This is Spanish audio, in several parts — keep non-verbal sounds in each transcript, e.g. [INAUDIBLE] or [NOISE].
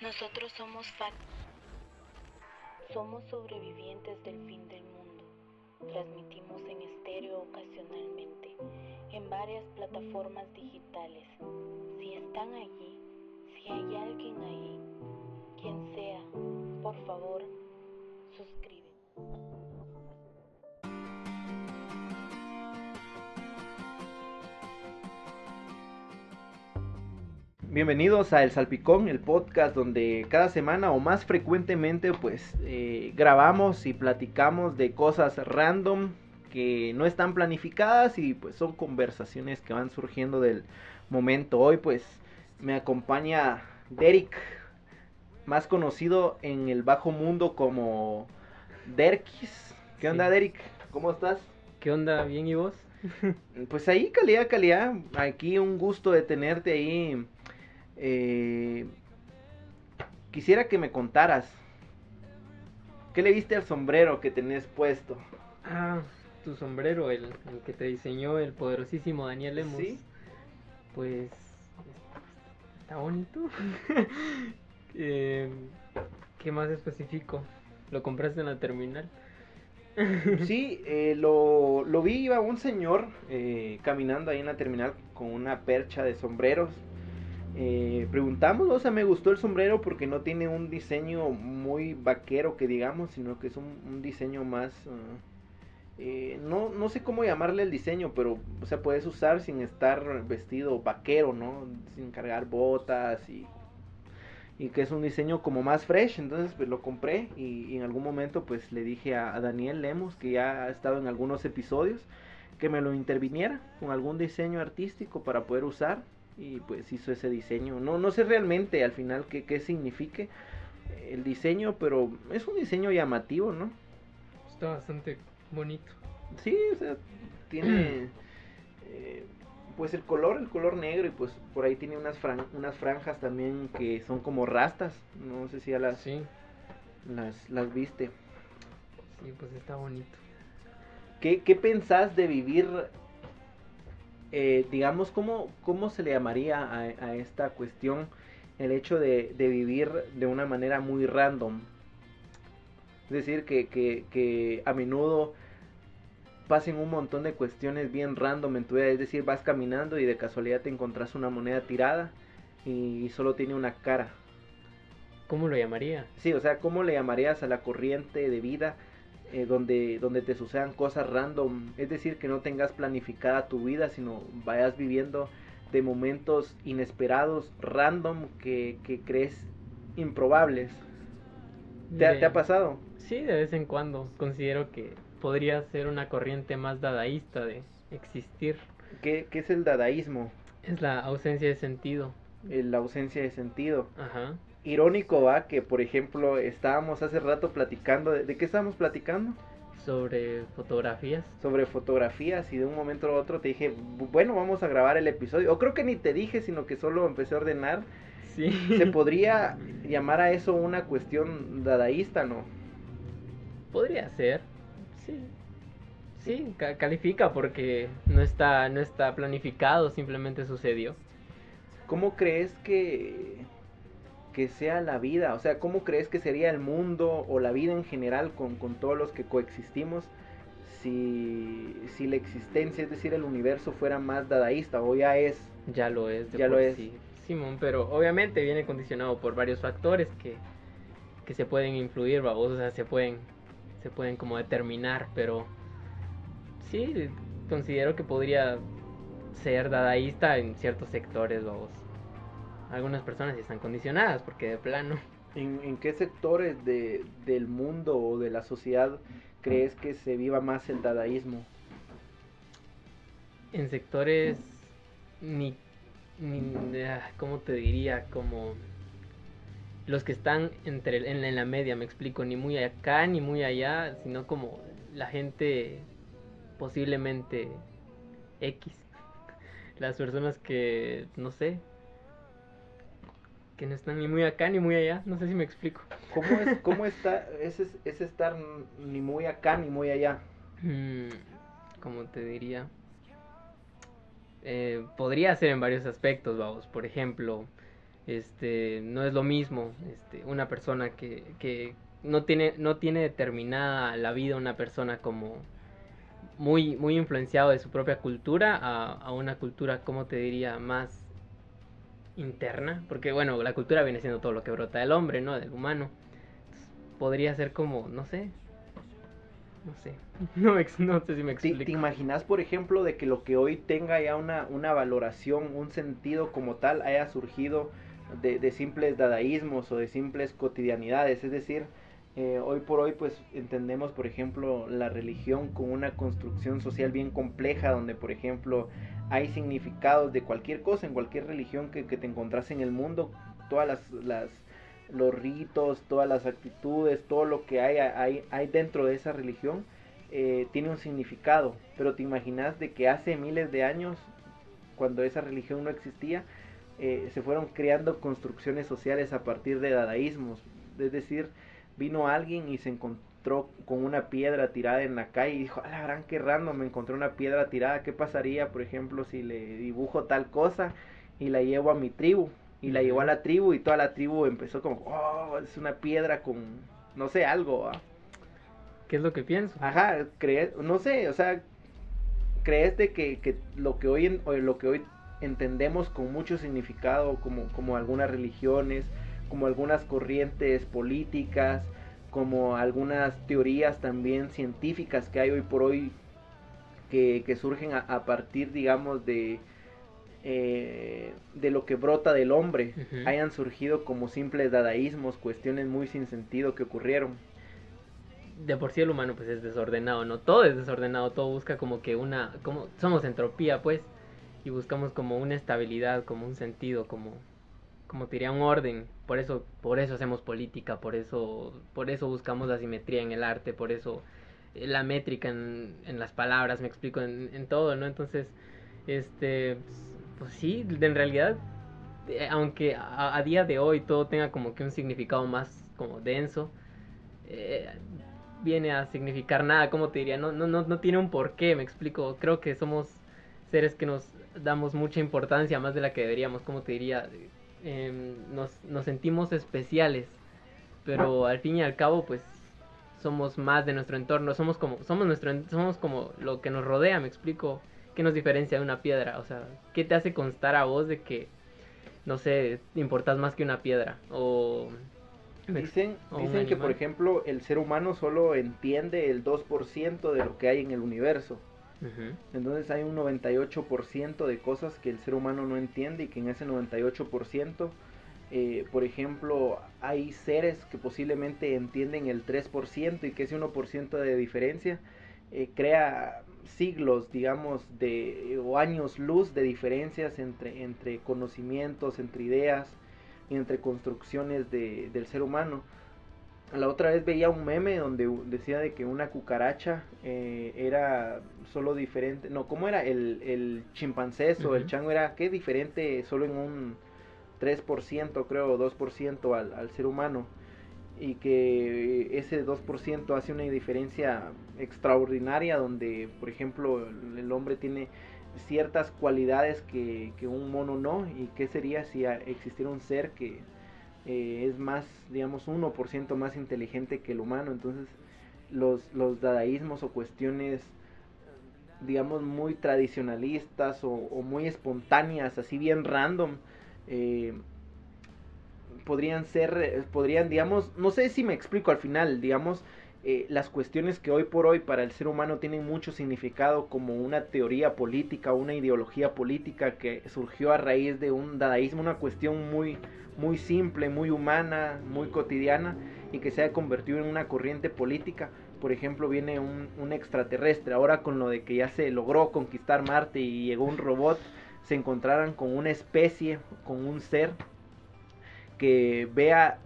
Nosotros somos FAC. Somos sobrevivientes del fin del mundo. Transmitimos en estéreo ocasionalmente, en varias plataformas digitales. Si están allí, si hay alguien ahí, quien sea, por favor, suscríbete. Bienvenidos a El Salpicón, el podcast donde cada semana o más frecuentemente pues eh, grabamos y platicamos de cosas random que no están planificadas y pues son conversaciones que van surgiendo del momento. Hoy pues me acompaña Derek, más conocido en el bajo mundo como Derkis. ¿Qué onda Sí. Derek? ¿Cómo estás? ¿Qué onda? ¿Bien y vos? Pues ahí, calidad, calidad. Aquí un gusto de tenerte ahí. Eh, quisiera que me contaras. ¿Qué le viste al sombrero que tenés puesto? Ah, tu sombrero, el, el que te diseñó el poderosísimo Daniel Lemos. Sí. Pues está bonito. [LAUGHS] Eh, ¿Qué más específico? ¿Lo compraste en la terminal? [LAUGHS] Sí, eh, lo, lo vi, iba un señor eh, caminando ahí en la terminal con una percha de sombreros. Eh, preguntamos, o sea, me gustó el sombrero porque no tiene un diseño muy vaquero que digamos, sino que es un, diseño más... ah, eh, no, no sé cómo llamarle el diseño, pero, o sea, puedes usar sin estar vestido vaquero, ¿no? Sin cargar botas y y que es un diseño como más fresh, entonces pues lo compré y, y en algún momento pues le dije a, a Daniel Lemos, que ya ha estado en algunos episodios, que me lo interviniera con algún diseño artístico para poder usar y pues hizo ese diseño. No, no sé realmente al final qué, qué signifique el diseño, pero es un diseño llamativo, ¿no? Está bastante bonito. Sí, o sea, tiene eh, pues el color, el color negro y pues por ahí tiene unas, fran- unas franjas también que son como rastas, no sé si ya las, Sí, las, las viste. sí, pues está bonito. ¿Qué, qué pensás de vivir, eh, digamos, cómo, cómo se le llamaría a, a esta cuestión el hecho de, de vivir de una manera muy random? Es decir, que, que, que a menudo pasen un montón de cuestiones bien random en tu vida, es decir, vas caminando y de casualidad te encontrás una moneda tirada y solo tiene una cara. ¿Cómo lo llamaría? Sí, o sea, ¿cómo le llamarías a la corriente de vida eh, donde, donde te sucedan cosas random? Es decir, que no tengas planificada tu vida, sino vayas viviendo de momentos inesperados, random, que, que crees improbables. ¿Te, ha- De- te ha pasado? Sí, de vez en cuando. Considero que podría ser una corriente más dadaísta de existir. ¿Qué, qué es el dadaísmo? Es la ausencia de sentido. Eh, La ausencia de sentido. Ajá. Irónico va que, por ejemplo, estábamos hace rato platicando, ¿de, de qué estábamos platicando? Sobre fotografías. sobre fotografías y de un momento a otro te dije, "Bu- bueno, vamos a grabar el episodio. O creo que ni te dije, sino que solo empecé a ordenar. Sí. Se [LAUGHS] podría llamar a eso una cuestión dadaísta, ¿no? Podría ser. Sí. Sí, ca- califica porque no está, no está planificado, simplemente sucedió. ¿Cómo crees que, que sea la vida? O sea, ¿cómo crees que sería el mundo o la vida en general con, con todos los que coexistimos si, si la existencia, es decir, el universo fuera más dadaísta o ya es? Ya lo es. de Ya lo es. sí. Simón, pero obviamente viene condicionado por varios factores que, que se pueden influir, vamos, o sea, se pueden, se pueden como determinar, pero sí, considero que podría ser dadaísta en ciertos sectores, vamos. Algunas personas sí están condicionadas porque de plano. ¿En, en qué sectores de, del mundo o de la sociedad crees que se viva más el dadaísmo? en sectores ni, ni ah, cómo te diría como los que están entre en, en la media me explico ni muy acá ni muy allá sino como la gente posiblemente X [LAUGHS] las personas que no sé que no están ni muy acá ni muy allá no sé si me explico ¿Cómo, es, [LAUGHS] cómo está ese, ese estar ni muy acá ni muy allá? Mm, como te diría eh, podría ser en varios aspectos, vamos. Por ejemplo, este, no es lo mismo este, una persona que, que no, tiene, no tiene determinada la vida una persona como muy, muy influenciado de su propia cultura a, a una cultura, como te diría, más interna, porque bueno, la cultura viene siendo todo lo que brota del hombre, ¿no? Del humano. podría ser como, no sé, no sé, [LAUGHS] no, no sé si me explico. ¿Te, imaginas, por ejemplo, de que lo que hoy tenga ya una, una valoración, un sentido como tal, haya surgido de, de simples dadaísmos o de simples cotidianidades? Es decir, eh, hoy por hoy pues entendemos por ejemplo la religión como una construcción social bien compleja donde por ejemplo hay significados de cualquier cosa en cualquier religión que, que te encontrás en el mundo todas las, las, los ritos todas las actitudes todo lo que hay hay, hay dentro de esa religión eh, tiene un significado. Pero te imaginas de que hace miles de años cuando esa religión no existía eh, se fueron creando construcciones sociales a partir de dadaísmos. Es decir vino alguien y se encontró con una piedra tirada en la calle y dijo, a la gran que random, me encontré una piedra tirada, ¿qué pasaría, por ejemplo, si le dibujo tal cosa y la llevo a mi tribu? Y la llevó a la tribu y toda la tribu empezó como, oh, es una piedra con, no sé, algo. ¿Qué es lo que pienso? Ajá, crees, no sé, o sea, crees de que, que lo que hoy en, lo que hoy entendemos con mucho significado como, como algunas religiones, como algunas corrientes políticas, como algunas teorías también científicas que hay hoy por hoy que, surgen a, partir, digamos, de, eh, de lo que brota del hombre, hayan surgido como simples dadaísmos, cuestiones muy sin sentido que ocurrieron. De por sí el humano pues es desordenado, ¿no? Todo es desordenado, todo busca como que una, como somos entropía pues, y buscamos como una estabilidad, como un sentido, como como te diría, un orden. Por eso, por eso hacemos política, por eso, por eso buscamos la simetría en el arte, por eso eh, la métrica en, en las palabras, me explico, en, en, todo, ¿no? Entonces, este, pues sí, en realidad, eh, aunque a, día de hoy todo tenga como que un significado más como denso, eh, viene a significar nada, como te diría, no, no, no, no tiene un porqué, me explico, creo que somos seres que nos damos mucha importancia más de la que deberíamos, como te diría, Em, nos, nos sentimos especiales, pero al fin y al cabo, pues somos más de nuestro entorno, somos como, somos nuestro, somos como lo que nos rodea, me explico, ¿qué nos diferencia de una piedra? O sea, ¿qué te hace constar a vos de que, no sé, importas más que una piedra? O Dicen, dicen que, por ejemplo, el ser humano solo entiende el 2% de lo que hay en el universo. Entonces hay un 98% de cosas que el ser humano no entiende y que en ese 98%, eh, por ejemplo, hay seres que posiblemente entienden el 3% y que ese 1% de diferencia eh, crea siglos, digamos, de, o años luz de diferencias entre, entre conocimientos, entre ideas y entre construcciones de, del ser humano. La otra vez veía un meme donde decía de que una cucaracha eh, era solo diferente. No, ¿cómo era? El, el chimpancé o el chango era ¿qué? diferente solo en un 3%, creo, 2% al, al ser humano. Y que ese 2% hace una diferencia extraordinaria donde, por ejemplo, el, hombre tiene ciertas cualidades que, que un mono no. ¿Y qué sería si existiera un ser que eh, es más, digamos, 1% más inteligente que el humano. Entonces, los, los dadaísmos o cuestiones, digamos, muy tradicionalistas o, muy espontáneas, así bien random, eh, podrían ser, podrían, digamos, no sé si me explico al final, digamos, eh, las cuestiones que hoy por hoy para el ser humano tienen mucho significado como una teoría política, una ideología política que surgió a raíz de un dadaísmo, una cuestión muy, muy simple, muy humana, muy cotidiana y que se ha convertido en una corriente política. Por ejemplo, viene un, un, extraterrestre. Ahora con lo de que ya se logró conquistar Marte y llegó un robot, se encontraran con una especie, con un ser que vea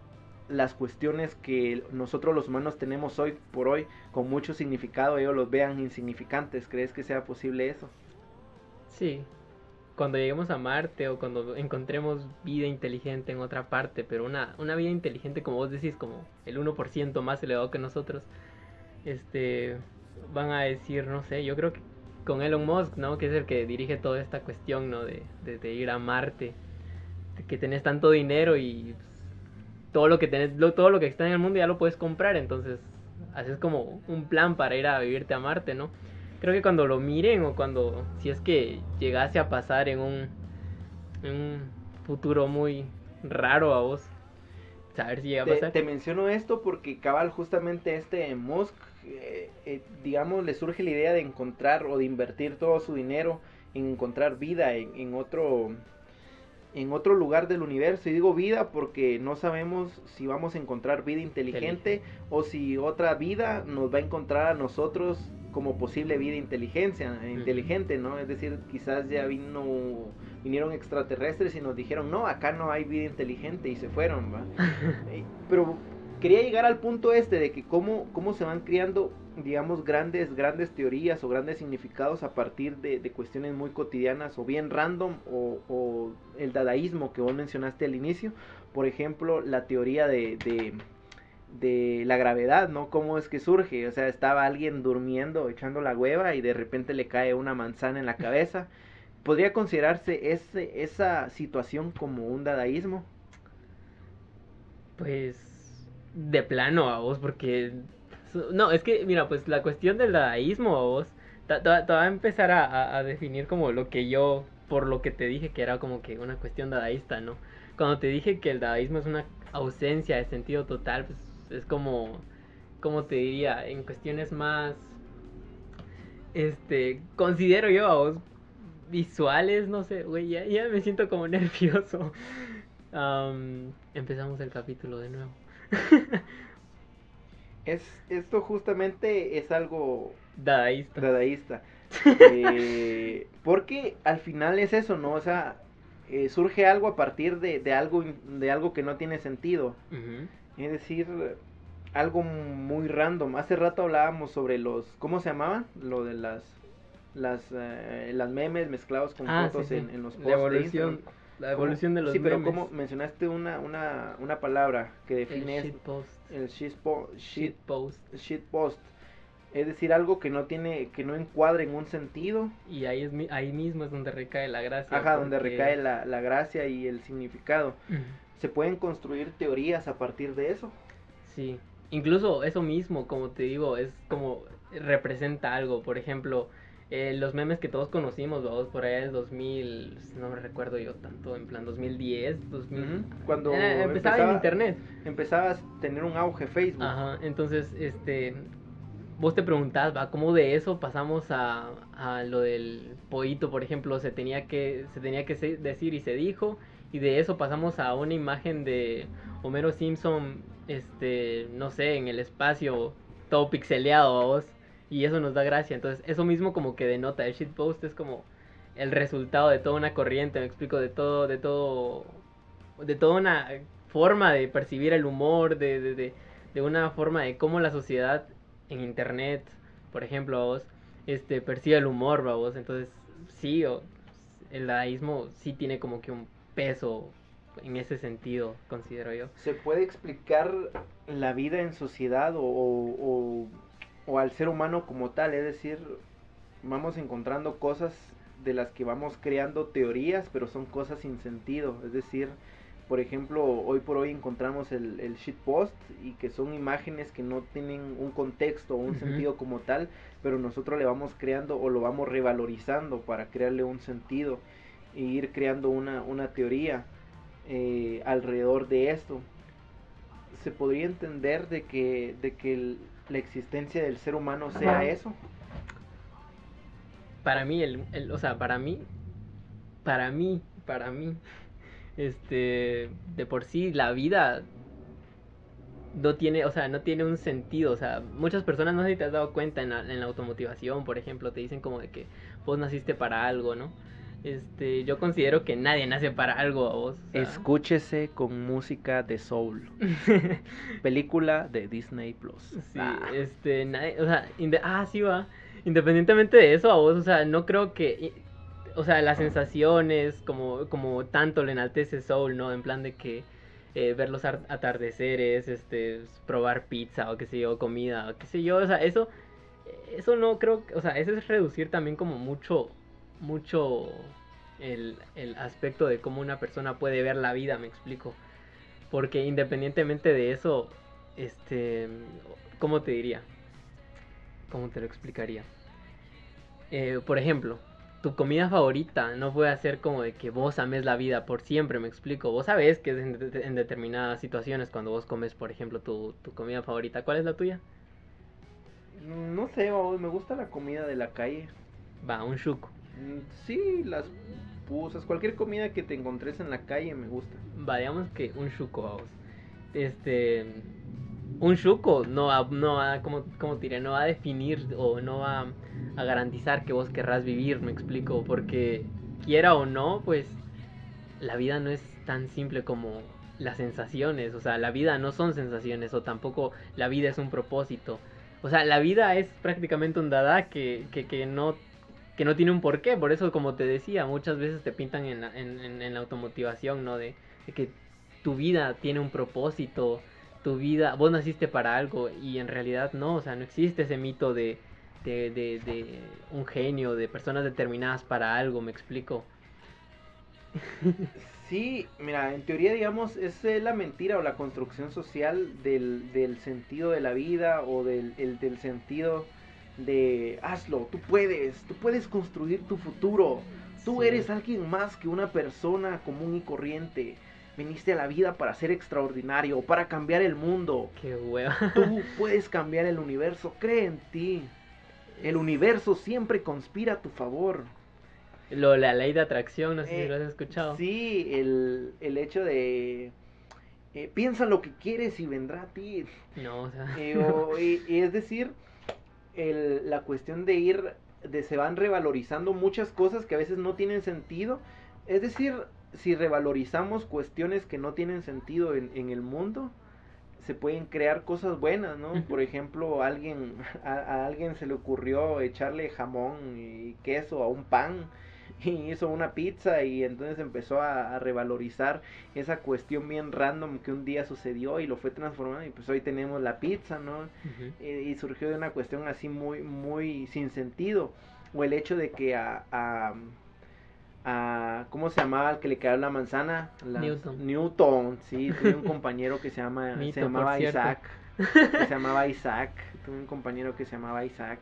las cuestiones que nosotros los humanos tenemos hoy por hoy con mucho significado, ellos los vean insignificantes. ¿Crees que sea posible eso? Sí, cuando lleguemos a Marte o cuando encontremos vida inteligente en otra parte, pero una, una vida inteligente, como vos decís, como el 1% más elevado que nosotros, este, van a decir, no sé, yo creo que con Elon Musk, ¿no? Que es el que dirige toda esta cuestión, ¿no? De, de, de ir a Marte. Que tenés tanto dinero y pues, todo lo que tenés, lo- todo lo que está en el mundo ya lo puedes comprar, entonces haces como un plan para ir a vivirte a Marte, ¿no? Creo que cuando lo miren o cuando, si es que llegase a pasar en un, en un futuro muy raro a vos, saber si llega a Te, pasar. te menciono esto porque cabal justamente este Musk, eh, eh, digamos, le surge la idea de encontrar o de invertir todo su dinero en encontrar vida en, en otro en otro lugar del universo. Y digo vida porque no sabemos si vamos a encontrar vida inteligente o si otra vida nos va a encontrar a nosotros como posible vida inteligencia inteligente no es decir quizás ya vino vinieron extraterrestres y nos dijeron no acá no hay vida inteligente y se fueron ¿va? [LAUGHS] Eh, pero quería llegar al punto este de que cómo, cómo se van creando, digamos, grandes, grandes teorías o grandes significados a partir de, cuestiones muy cotidianas o bien random o, el dadaísmo que vos mencionaste al inicio. Por ejemplo, la teoría de, de, de la gravedad, ¿no? ¿Cómo es que surge? O sea, estaba alguien durmiendo, echando la hueva y de repente le cae una manzana en la cabeza. ¿Podría considerarse ese, esa situación como un dadaísmo? Pues de plano a vos, porque no, es que mira, pues la cuestión del dadaísmo vos, te te- te va a empezar a, a- a definir como lo que yo, por lo que te dije que era como que una cuestión dadaísta, ¿no? Cuando te dije que el dadaísmo es una ausencia de sentido total, pues es como, como te diría, en cuestiones más, este, considero yo a vos visuales, no sé, güey, ya, ya me siento como [LAUGHS] nervioso. Am, empezamos el capítulo de nuevo. [LAUGHS] Es, esto justamente es algo Dadaísta. dadaísta. [LAUGHS] Eh, porque al final es eso, ¿no? O sea, eh, surge algo a partir de, de algo de algo que no tiene sentido. Es decir, algo muy random. Hace rato hablábamos sobre los, ¿cómo se llamaban? Lo de las las eh, las memes mezclados con Ah, fotos sí. En, en los posts La de evolución, Instagram. La ¿Cómo- evolución de los Sí, pero como mencionaste una, una, una palabra que el define es- shitpost. el shitpo- shit, Shitpost. shitpost. Es decir, algo que no tiene, que no encuadra en un sentido. Y ahí, es, ahí mismo es donde recae la gracia. Ajá, donde recae la, la gracia y el significado. Se pueden construir teorías a partir de eso. Sí, incluso eso mismo, como te digo, es como representa algo. Por ejemplo, eh, los memes que todos conocimos, vamos, por allá del 2000, no me recuerdo yo tanto, en plan 2010, 2000. Ujú, cuando Eh, empezaba, en empezaba- internet. Empezaba a tener un auge Facebook. Ajá, entonces, este, vos te preguntás, va, ¿cómo de eso pasamos a, a lo del pollito, por ejemplo, se tenía que, se tenía que decir y se dijo, y de eso pasamos a una imagen de Homero Simpson, este, no sé, en el espacio, todo pixeleado a vos, y eso nos da gracia, entonces, eso mismo como que denota, el shitpost es como el resultado de toda una corriente, me explico, de todo, de todo, de toda una forma de percibir el humor, de, de, de, de una forma de cómo la sociedad en internet, por ejemplo, vos, este, percibe el humor, vos, entonces sí, o- el dadaísmo sí tiene como que un peso en ese sentido, considero yo. ¿Se puede explicar la vida en sociedad o- o al ser humano como tal? Es decir, vamos encontrando cosas de las que vamos creando teorías, pero son cosas sin sentido. Es decir, por ejemplo, hoy por hoy encontramos el, el shitpost y que son imágenes que no tienen un contexto o un sentido como tal, pero nosotros le vamos creando o lo vamos revalorizando para crearle un sentido e ir creando una, una teoría eh, alrededor de esto. Se podría entender de que, de que el- la existencia del ser humano sea eso. Para mí, el, el- o sea, para mí, para mí, para mí, este, de por sí la vida no tiene, o sea, no tiene un sentido, o sea, muchas personas no sé si te has dado cuenta en la, en la automotivación, por ejemplo, te dicen como de que vos naciste para algo, ¿no? Este, yo considero que nadie nace para algo a vos. o sea. Escúchese con música de soul. [LAUGHS] Película de Disney Plus. Sí, Ah. este, nadie, o sea, ah, sí va. Independientemente de eso, a vos, o sea, no creo que, o sea, las sensaciones, como, como tanto le enaltece Soul, ¿no? En plan de que eh, ver los ar- atardeceres, este, probar pizza o qué sé yo, comida, o qué sé yo, o sea, eso, eso no creo, o sea, eso es reducir también como mucho, mucho el, el aspecto de cómo una persona puede ver la vida, me explico. Porque independientemente de eso, este, ¿cómo te diría? ¿Cómo te lo explicaría? Eh, por ejemplo, tu comida favorita no puede ser como de que vos ames la vida por siempre, me explico. Vos sabés que es en, de- en determinadas situaciones cuando vos comes, por ejemplo, tu, tu comida favorita. ¿Cuál es la tuya? No sé, me gusta la comida de la calle. Va, un chuco. Mm, Sí, las pusas, cualquier comida que te encontres en la calle me gusta. Va, digamos que un chuco, vamos. Este. Un chuco no va, no como, como te diré, no va a definir o no va a garantizar que vos querrás vivir, me explico. Porque quiera o no, pues la vida no es tan simple como las sensaciones. O sea, la vida no son sensaciones o tampoco la vida es un propósito. O sea, la vida es prácticamente un dada que, que, que no que no tiene un porqué, por eso como te decía, muchas veces te pintan en la, en, en- en la automotivación, ¿no? De, de que tu vida tiene un propósito, tu vida, vos naciste para algo y en realidad no, o sea, no existe ese mito de, de, de, de un genio, de personas determinadas para algo, me explico. [LAUGHS] Sí, mira, en teoría, digamos, es eh, la mentira o la construcción social del, del sentido de la vida o del, el- del sentido de hazlo, tú puedes, tú puedes construir tu futuro, tú Sí. eres alguien más que una persona común y corriente, viniste a la vida para ser extraordinario, para cambiar el mundo, Qué hueva. tú [LAUGHS] puedes cambiar el universo, cree en ti, el universo siempre conspira a tu favor. Lo, la ley de atracción, no sé Eh, si lo has escuchado. Sí, el, el hecho de eh, piensa lo que quieres y vendrá a ti. No, o sea, Eh, o- y- y es decir, el- la cuestión de ir, de se van revalorizando muchas cosas que a veces no tienen sentido. Es decir, si revalorizamos cuestiones que no tienen sentido en, en el mundo, se pueden crear cosas buenas, ¿no? Por ejemplo, alguien, [LAUGHS] a, a alguien se le ocurrió echarle jamón y queso a un pan [LAUGHS] y hizo una pizza y entonces empezó a, a revalorizar esa cuestión bien random que un día sucedió y lo fue transformando y pues hoy tenemos la pizza, ¿no? Eh, y surgió de una cuestión así muy, muy sin sentido. O el hecho de que a, a, a- ¿cómo se llamaba el que le cayó la manzana? Las- Newton. Newton, sí, [LAUGHS] tuve un compañero que se llama, Mito, se llamaba. Isaac. Que se llamaba Isaac. Tuve un compañero que se llamaba Isaac.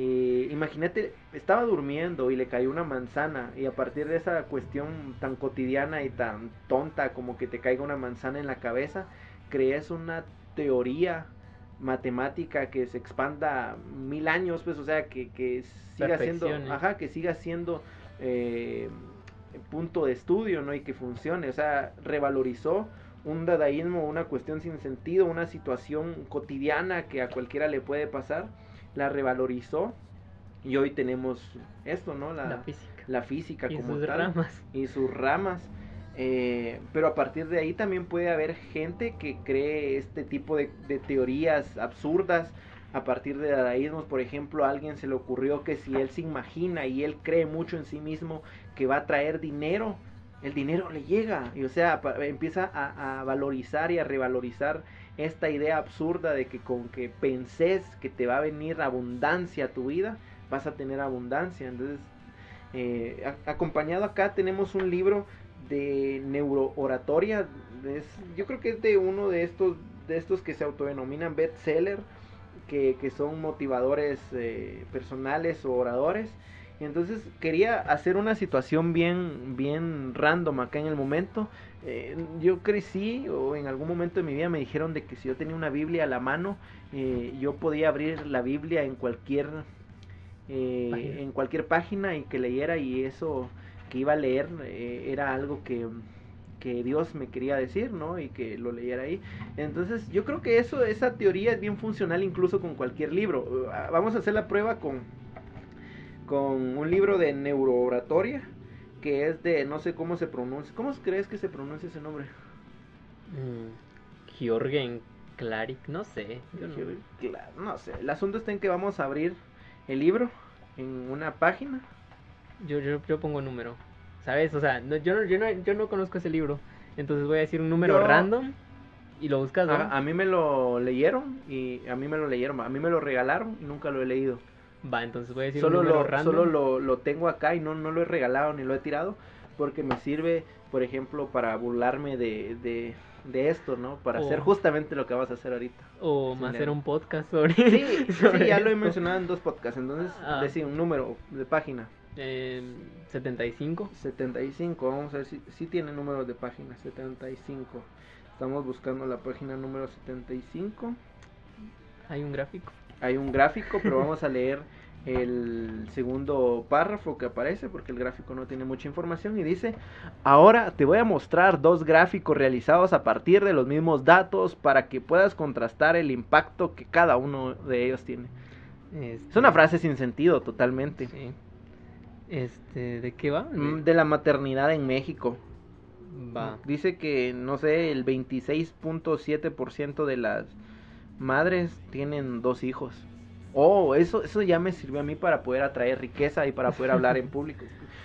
Eh, imagínate, estaba durmiendo y le cayó una manzana y a partir de esa cuestión tan cotidiana y tan tonta como que te caiga una manzana en la cabeza, crees una teoría matemática que se expanda mil años, pues, o sea, que, que siga siendo, ajá, que siga siendo eh, punto de estudio, ¿no? Y que funcione, o sea, revalorizó un dadaísmo, una cuestión sin sentido, una situación cotidiana que a cualquiera le puede pasar, la revalorizó y hoy tenemos esto, ¿no? La, La física. la física y como sus tal ramas. y sus ramas. eh, pero a partir de ahí también puede haber gente que cree este tipo de, de teorías absurdas. A partir de dadaísmos, por ejemplo, a alguien se le ocurrió que si él se imagina y él cree mucho en sí mismo que va a traer dinero, el dinero le llega. Y o sea, pa- empieza a, a valorizar y a revalorizar esta idea absurda de que con que penses que te va a venir abundancia a tu vida, vas a tener abundancia. Entonces, eh, acompañado acá tenemos un libro de neurooratoria. Es, yo creo que es de uno de estos, de estos que se autodenominan bestseller, que, que son motivadores eh, personales o oradores. Y entonces quería hacer una situación bien, bien random acá en el momento. Eh, yo crecí o en algún momento de mi vida me dijeron de que si yo tenía una Biblia a la mano, eh, yo podía abrir la Biblia en cualquier eh, en cualquier página y que leyera y eso que iba a leer eh, era algo que, que Dios me quería decir, ¿no? Y que lo leyera ahí. Entonces yo creo que eso, esa teoría es bien funcional incluso con cualquier libro. Vamos a hacer la prueba con, con un libro de neurooratoria que es de, no sé cómo se pronuncia. ¿Cómo crees que se pronuncia ese nombre? Mm, Jorgen Klarik, no sé. yo no- sé. El asunto está en que vamos a abrir el libro en una página. Yo, yo, yo pongo número. ¿Sabes? O sea, no- yo, no, yo, no, yo no conozco ese libro. Entonces voy a decir un número Yo- random. y lo buscas, ¿no? A, a mí me lo leyeron y a mí me lo leyeron, a mí me lo regalaron y nunca lo he leído. Va, entonces voy a decir Solo un lo, random. solo lo, lo tengo acá y no, no lo he regalado ni lo he tirado porque me sirve, por ejemplo, para burlarme de, de, de esto, ¿no? Para hacer Oh. justamente lo que vas a hacer ahorita. O hacer un podcast sobre. Sí, sí, [LAUGHS] sobre ya lo he esto. mencionado en dos podcasts, entonces Ah. decía un número de página. Eh, 75. 75, vamos a ver si, si tiene números de página, 75. Estamos buscando la página número 75. Hay un gráfico. Hay un gráfico, pero vamos a leer el segundo párrafo que aparece porque el gráfico no tiene mucha información y dice, ahora te voy a mostrar dos gráficos realizados a partir de los mismos datos para que puedas contrastar el impacto que cada uno de ellos tiene. Este, Es una frase sin sentido totalmente. Sí. Este, ¿de qué va? Mm, De la maternidad en México. Va. Dice que, no sé, el 26.7% de las madres tienen dos hijos. Oh, eso, eso ya me sirvió a mí para poder atraer riqueza y para poder hablar en [LAUGHS] público.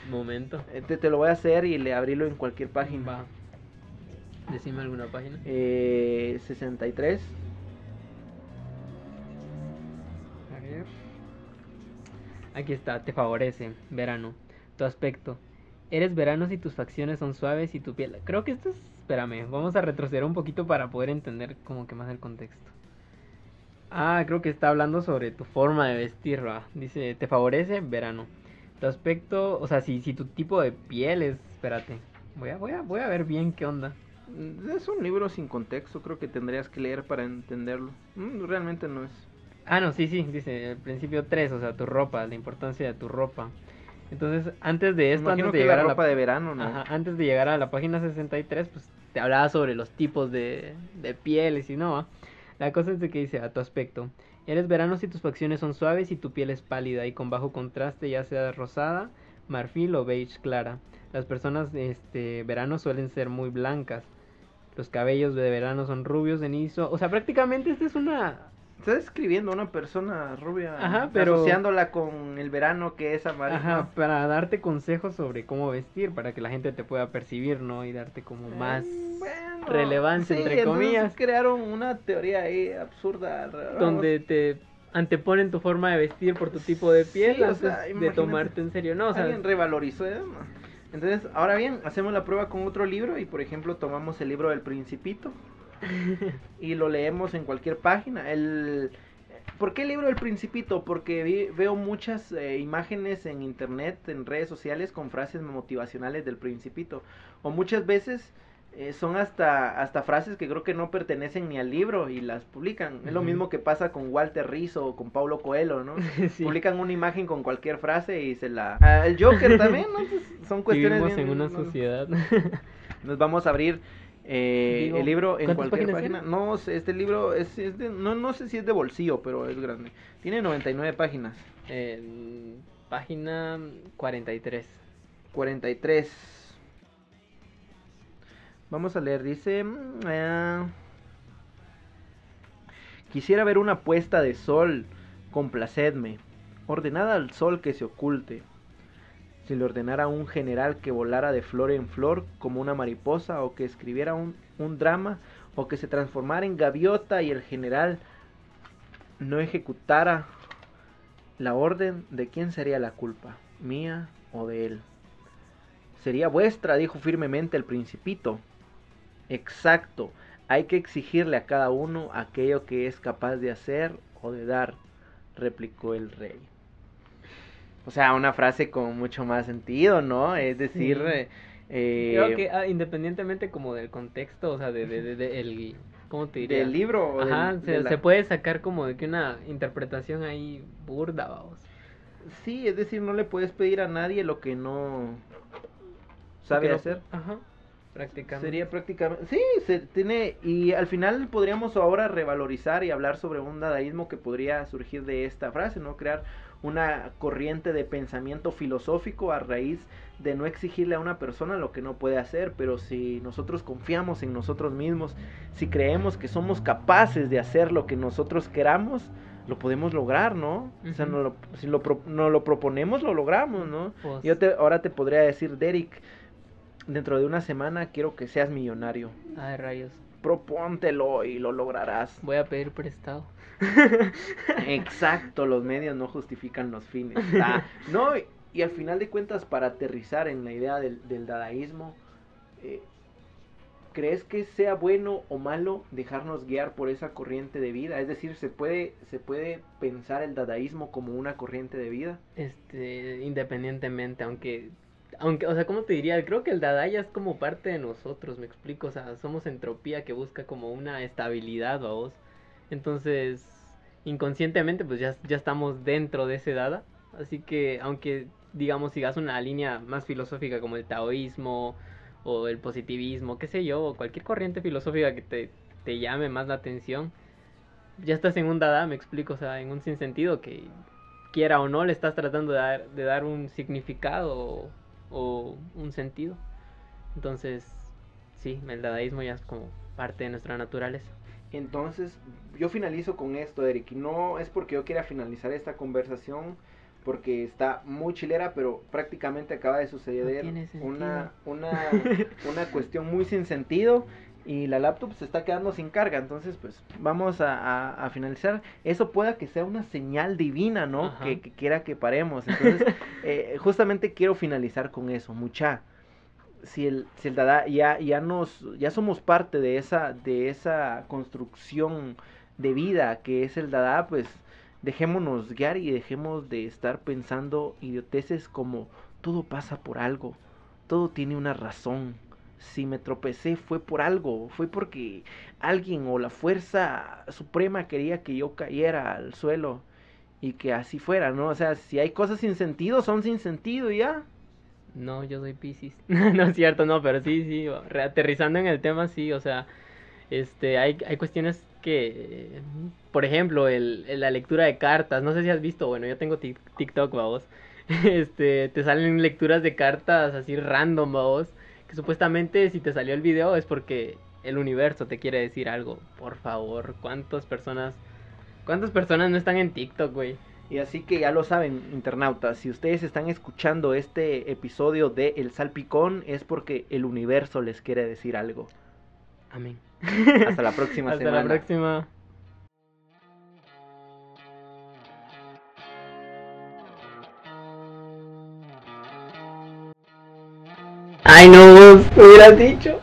Momento. Eh, Te, te lo voy a hacer y le abrirlo en cualquier página. Va. Decime alguna página. Eh, 63. A ver. Aquí está, te favorece, verano. Tu aspecto. Eres verano si tus facciones son suaves y tu piel. Creo que esto es. Espérame, vamos a retroceder un poquito para poder entender como que más el contexto. Ah, creo que está hablando sobre tu forma de vestir, va. Dice, te favorece verano. Tu aspecto, o sea, si, si tu tipo de piel es. Espérate. Voy a, voy a, voy a ver bien qué onda. Mm, Es un libro sin contexto, creo que tendrías que leer para entenderlo. Mm, Realmente no es. Ah, no, sí, sí, dice el principio 3, o sea, tu ropa, la importancia de tu ropa. Entonces, antes de esto, Imagino antes de la llegar a ropa la, de verano, ¿no? Ajá, antes de llegar a la página 63, pues te hablaba sobre los tipos de, de pieles y no. ¿va? La cosa es de que dice, a tu aspecto, eres verano si tus facciones son suaves y tu piel es pálida y con bajo contraste, ya sea rosada, marfil o beige clara. Las personas de este verano suelen ser muy blancas. Los cabellos de verano son rubios, cenizo. O sea, prácticamente esta es una Estás escribiendo a una persona rubia, Ajá, pero- asociándola con el verano que es amarillo. Ajá, para darte consejos sobre cómo vestir, para que la gente te pueda percibir, ¿no? Y darte como más... Eh, bueno, relevancia, entre entonces comillas. crearon una teoría ahí absurda. rara, donde te anteponen tu forma de vestir por tu tipo de piel Sí, o antes sea, de tomarte en serio. No, o sea, Alguien revalorizó. ¿eh? Entonces, ahora bien, hacemos la prueba con otro libro y, por ejemplo, tomamos el libro del Principito [LAUGHS] y lo leemos en cualquier página. El... ¿Por qué el libro del Principito? Porque vi- veo muchas eh, imágenes en internet, en redes sociales, con frases motivacionales del Principito. O muchas veces eh, son hasta, hasta frases que creo que no pertenecen ni al libro y las publican. Es lo mismo que pasa con Walter Rizzo o con Paulo Coelho, ¿no? [LAUGHS] sí. publican una imagen con cualquier frase y se la... Ah, el Joker también, ¿no? Entonces, son [LAUGHS] cuestiones... Vivimos bien- en una no- sociedad. Nos vamos a abrir eh, Digo, el libro en ¿cuántas cualquier página. No sé, este libro es, es de... No, no sé si es de bolsillo, pero es grande. Tiene 99 páginas. En página 43. 43. Vamos a leer, dice... mm, ah, Quisiera ver una puesta de sol, complacedme, ordenada al sol que se oculte. Si le ordenara a un general que volara de flor en flor como una mariposa, o que escribiera un, un drama, o que se transformara en gaviota y el general no ejecutara la orden, ¿de quién sería la culpa? ¿Mía o de él? Sería vuestra, dijo firmemente el principito. Exacto, hay que exigirle a cada uno aquello que es capaz de hacer o de dar, replicó el rey. O sea, una frase con mucho más sentido, ¿no? Es decir, Sí. eh, eh, Creo que ah, independientemente como del contexto, o sea, de, de, de- de- el, ¿cómo te diría? del libro. Ajá, del- se, la- se puede sacar como de que una interpretación ahí burda, vamos. Sí, es decir, no le puedes pedir a nadie lo que no sabe hacer. Ajá, prácticamente. Sería prácticamente. Sí, se tiene. Y al final podríamos ahora revalorizar y hablar sobre un dadaísmo que podría surgir de esta frase, ¿no? Crear una corriente de pensamiento filosófico a raíz de no exigirle a una persona lo que no puede hacer, pero si nosotros confiamos en nosotros mismos, si creemos que somos capaces de hacer lo que nosotros queramos, lo podemos lograr, ¿no? O sea, no lo- si lo, nos lo proponemos, lo logramos, ¿no? Pues, Yo te, ahora te podría decir, Derek, dentro de una semana quiero que seas millonario. Ay, rayos. propóntelo y lo lograrás. Voy a pedir prestado. [LAUGHS] Exacto, los medios no justifican los fines. [LAUGHS] Ah, no, y al final de cuentas, para aterrizar en la idea del, dadaísmo, eh, ¿crees que sea bueno o malo dejarnos guiar por esa corriente de vida? Es decir, ¿se puede, se puede pensar el dadaísmo como una corriente de vida? Este, independientemente, aunque aunque, o sea, ¿cómo te diría? Creo que el Dada ya es como parte de nosotros, me explico, o sea, somos entropía que busca como una estabilidad, vos. Entonces, inconscientemente, pues ya, ya estamos dentro de ese Dada. Así que, aunque, digamos, sigas una línea más filosófica como el taoísmo o el positivismo, qué sé yo, o cualquier corriente filosófica que te, te llame más la atención, ya estás en un Dada, me explico, o sea, en un sinsentido que quiera o no le estás tratando de dar, de dar un significado o, un sentido. Entonces, sí, el dadaísmo ya es como parte de nuestra naturaleza. Entonces, yo finalizo con esto, Eric. No es porque yo quiera finalizar esta conversación, porque está muy chilera, pero prácticamente acaba de suceder una, una, [LAUGHS] una cuestión muy sin sentido y la laptop se está quedando sin carga. Entonces, pues vamos a, finalizar. Eso pueda que sea una señal divina, ¿no? Que, quiera que paremos. Entonces, [LAUGHS] eh, justamente quiero finalizar con eso, mucha. Si el, si el Dada ya, ya nos, ya somos parte de esa, de esa construcción de vida que es el Dada, pues dejémonos guiar y dejemos de estar pensando idioteces como todo pasa por algo, todo tiene una razón, si me tropecé fue por algo, fue porque alguien o la fuerza suprema quería que yo cayera al suelo y que así fuera, ¿no? O sea, si hay cosas sin sentido, son sin sentido ya. No, yo soy Pisces. [LAUGHS] no es cierto, no, pero sí, sí, reaterrizando en el tema, sí, o sea, este, hay, hay cuestiones que, por ejemplo, el, la lectura de cartas, no sé si has visto, bueno, yo tengo TikTok, vamos, [LAUGHS] este, te salen lecturas de cartas así random, vamos, supuestamente si te salió el video es porque el universo te quiere decir algo. Por favor, ¿cuántas personas cuántas personas no están en TikTok, güey? Y así que ya lo saben, internautas, si ustedes están escuchando este episodio de El Salpicón es porque el universo les quiere decir algo. Amén. Hasta la próxima semana. [LAUGHS] Hasta la próxima. Hubieras dicho.